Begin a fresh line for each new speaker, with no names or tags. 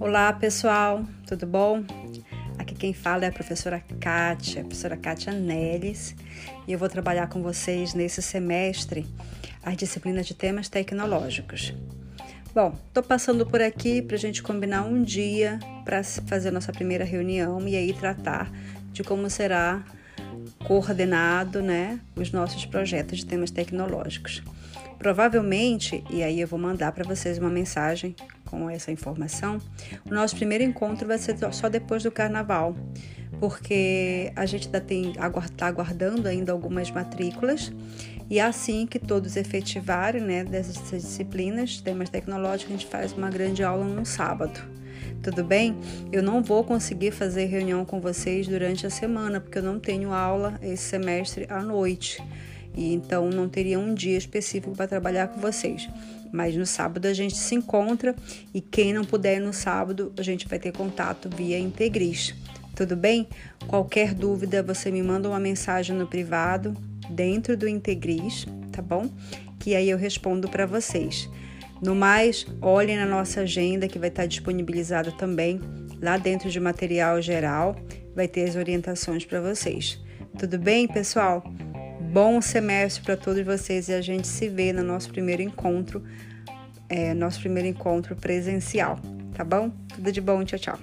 Olá pessoal, tudo bom? Aqui quem fala é a professora Kátia, a professora Kátia Neles, e eu vou trabalhar com vocês nesse semestre as disciplinas de temas tecnológicos. Bom, estou passando por aqui para a gente combinar um dia para fazer nossa primeira reunião e aí tratar de como será coordenado né, os nossos projetos de temas tecnológicos. Provavelmente, e aí eu vou mandar para vocês uma mensagem com essa informação, o nosso primeiro encontro vai ser só depois do carnaval, porque a gente está aguardando ainda algumas matrículas e assim que todos efetivarem né, dessas disciplinas, temas tecnológicos, a gente faz uma grande aula no sábado. Tudo bem? Eu não vou conseguir fazer reunião com vocês durante a semana, porque eu não tenho aula esse semestre à noite. E então não teria um dia específico para trabalhar com vocês. Mas no sábado a gente se encontra e quem não puder no sábado, a gente vai ter contato via Integris. Tudo bem? Qualquer dúvida, você me manda uma mensagem no privado dentro do Integris, tá bom? Que aí eu respondo para vocês. No mais, olhem na nossa agenda que vai estar disponibilizada também lá dentro de material geral, vai ter as orientações para vocês. Tudo bem, pessoal? Bom semestre para todos vocês e a gente se vê no nosso primeiro encontro, é, nosso primeiro encontro presencial, tá bom? Tudo de bom, tchau, tchau.